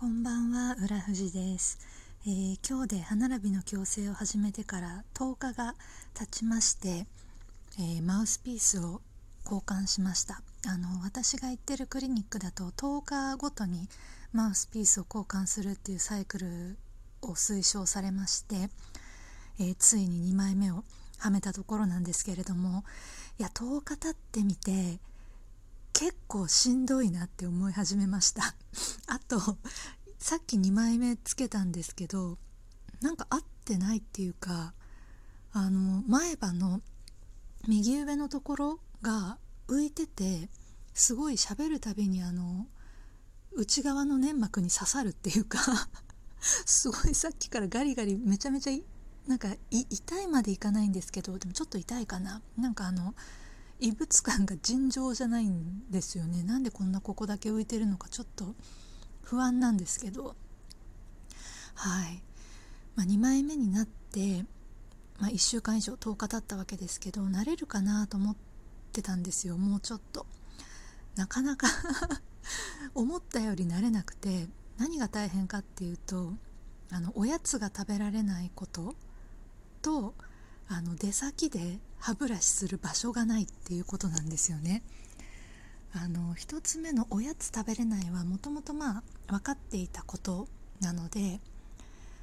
こんばんは浦富です、えー、今日で歯並びの矯正を始めてから10日が経ちまして、えー、マウスピースを交換しました。あの私が行ってるクリニックだと10日ごとにマウスピースを交換するっていうサイクルを推奨されまして、えー、ついに2枚目をはめたところなんですけれどもいや10日経ってみて結構しんどいなって思い始めました。あとさっき2枚目つけたんですけどなんか合ってないっていうかあの前歯の右上のところが浮いててすごい喋るたびにあの内側の粘膜に刺さるっていうか すごいさっきからガリガリめちゃめちゃなんか痛いまでいかないんですけどでもちょっと痛いかな。なんかあの異物感が尋常じゃないんですよね。なんでこんなここだけ浮いてるのかちょっと不安なんですけど。はい、まあ、2枚目になって、まあ、1週間以上10日経ったわけですけど慣れるかなと思ってたんですよ。もうちょっと。なかなか 思ったより慣れなくて何が大変かっていうとあのおやつが食べられないこととあの出先で歯ブラシする場所がないっていうことなんですよね。あの1つ目のおやつ食べれないはもともとまあ分かっていたことなので、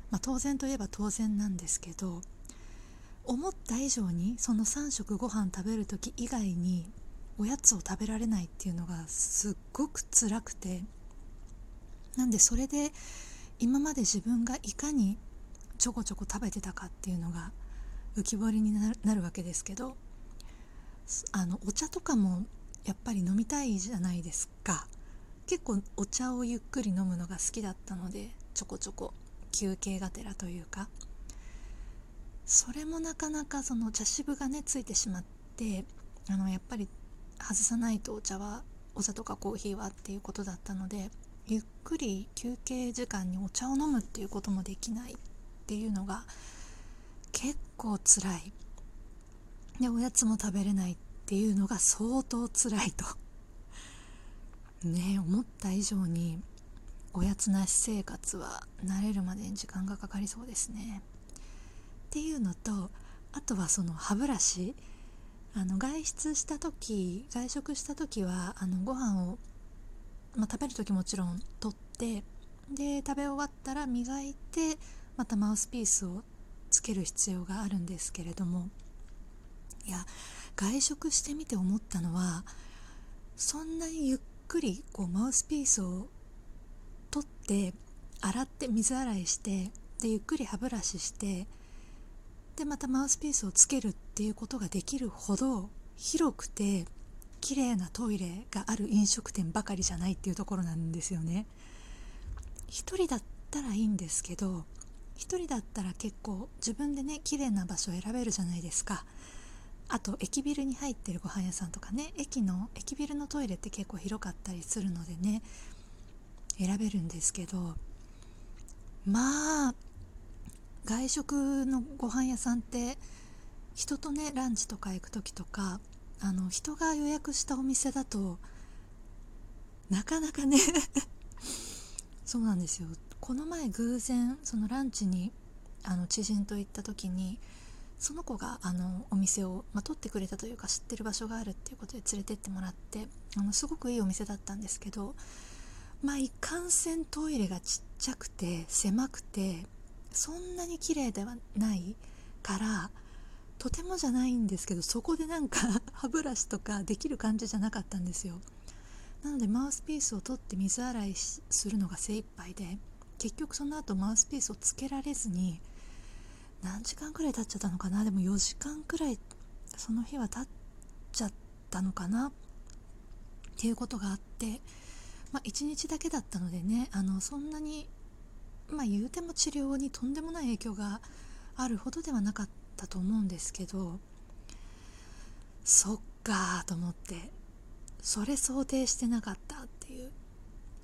まあ、当然といえば当然なんですけど思った以上にその3食ご飯食べる時以外におやつを食べられないっていうのがすっごく辛くてなんでそれで今まで自分がいかにちょこちょこ食べてたかっていうのが浮き彫りになるわけですけどあのお茶とかもやっぱり飲みたいじゃないですか。結構お茶をゆっくり飲むのが好きだったのでちょこちょこ休憩がてらというか。それもなかなかその茶渋がねついてしまってあのやっぱり外さないとお茶はお茶とかコーヒーはっていうことだったのでゆっくり休憩時間にお茶を飲むっていうこともできないっていうのが結構つらい。でおやつも食べれないっていうのが相当つらいと。ね思った以上におやつなし生活は慣れるまでに時間がかかりそうですね。っていうのとあとはその歯ブラシ。あの外出した時外食した時はあのご飯を、まあ、食べる時もちろん取ってで食べ終わったら磨いてまたマウスピースをつける必要があるんですけれどもいや外食してみて思ったのはそんなにゆっくりこうマウスピースを取って洗って水洗いしてでゆっくり歯ブラシしてでまたマウスピースをつけるっていうことができるほど広くて綺麗なトイレがある飲食店ばかりじゃないっていうところなんですよね。一人だったらいいんですけど1人だったら結構自分でね綺麗な場所を選べるじゃないですか。あと駅ビルに入ってるご飯屋さんとかね駅の駅ビルのトイレって結構広かったりするのでね選べるんですけどまあ外食のご飯屋さんって人とねランチとか行く時とかあの人が予約したお店だとなかなかねそうなんですよ。この前偶然そのランチにあの知人と行った時にその子があのお店を、まあ、取ってくれたというか知ってる場所があるっていうことで連れてってもらってあのすごくいいお店だったんですけどまあいかんせんトイレがちっちゃくて狭くてそんなに綺麗ではないからとてもじゃないんですけどそこでなんか歯ブラシとかできる感じじゃなかったんですよ。なのでマウスピースを取って水洗いするのが精一杯で結局その後マウスピースをつけられずに何時間くらい経っちゃったのかな？でも4時間くらいその日は経っちゃったのかな？っていうことがあって、まあ、1日だけだったのでねあのそんなにまあ言うても治療にとんでもない影響があるほどではなかったと思うんですけどそっかと思ってそれ想定してなかったっていう。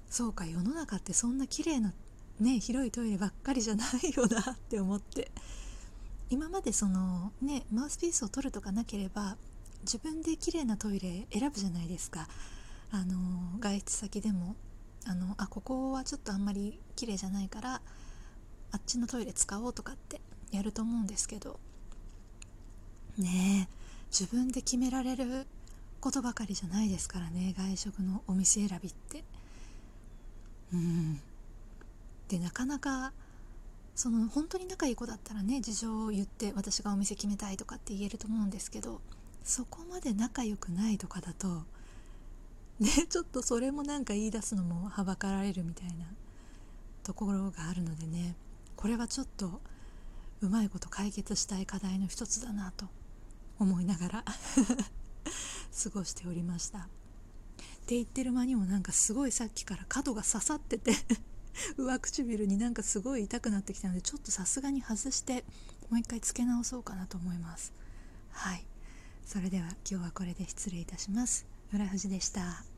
そうか世の中ってそんな綺麗なね広いトイレばっかりじゃないよなって思って。今までそのねマウスピースを取るとかなければ自分で綺麗なトイレ選ぶじゃないですか。あの外出先でも。あのあここはちょっとあんまり綺麗じゃないからあっちのトイレ使おうとかってやると思うんですけど。ねえ自分で決められることばかりじゃないですからね外食のお店選びって。うん。でなかなかその本当に仲いい子だったらね事情を言って私がお店決めたいとかって言えると思うんですけどそこまで仲良くないとかだとねちょっとそれもなんか言い出すのもはばかられるみたいなところがあるのでねこれはちょっとうまいこと解決したい課題の一つだなと思いながら。過ごしておりました。って言ってる間にもなんかすごいさっきから角が刺さってて 上唇になんかすごい痛くなってきたのでちょっとさすがに外してもう一回つけ直そうかなと思います。はい。それでは今日はこれで失礼いたします。浦富でした。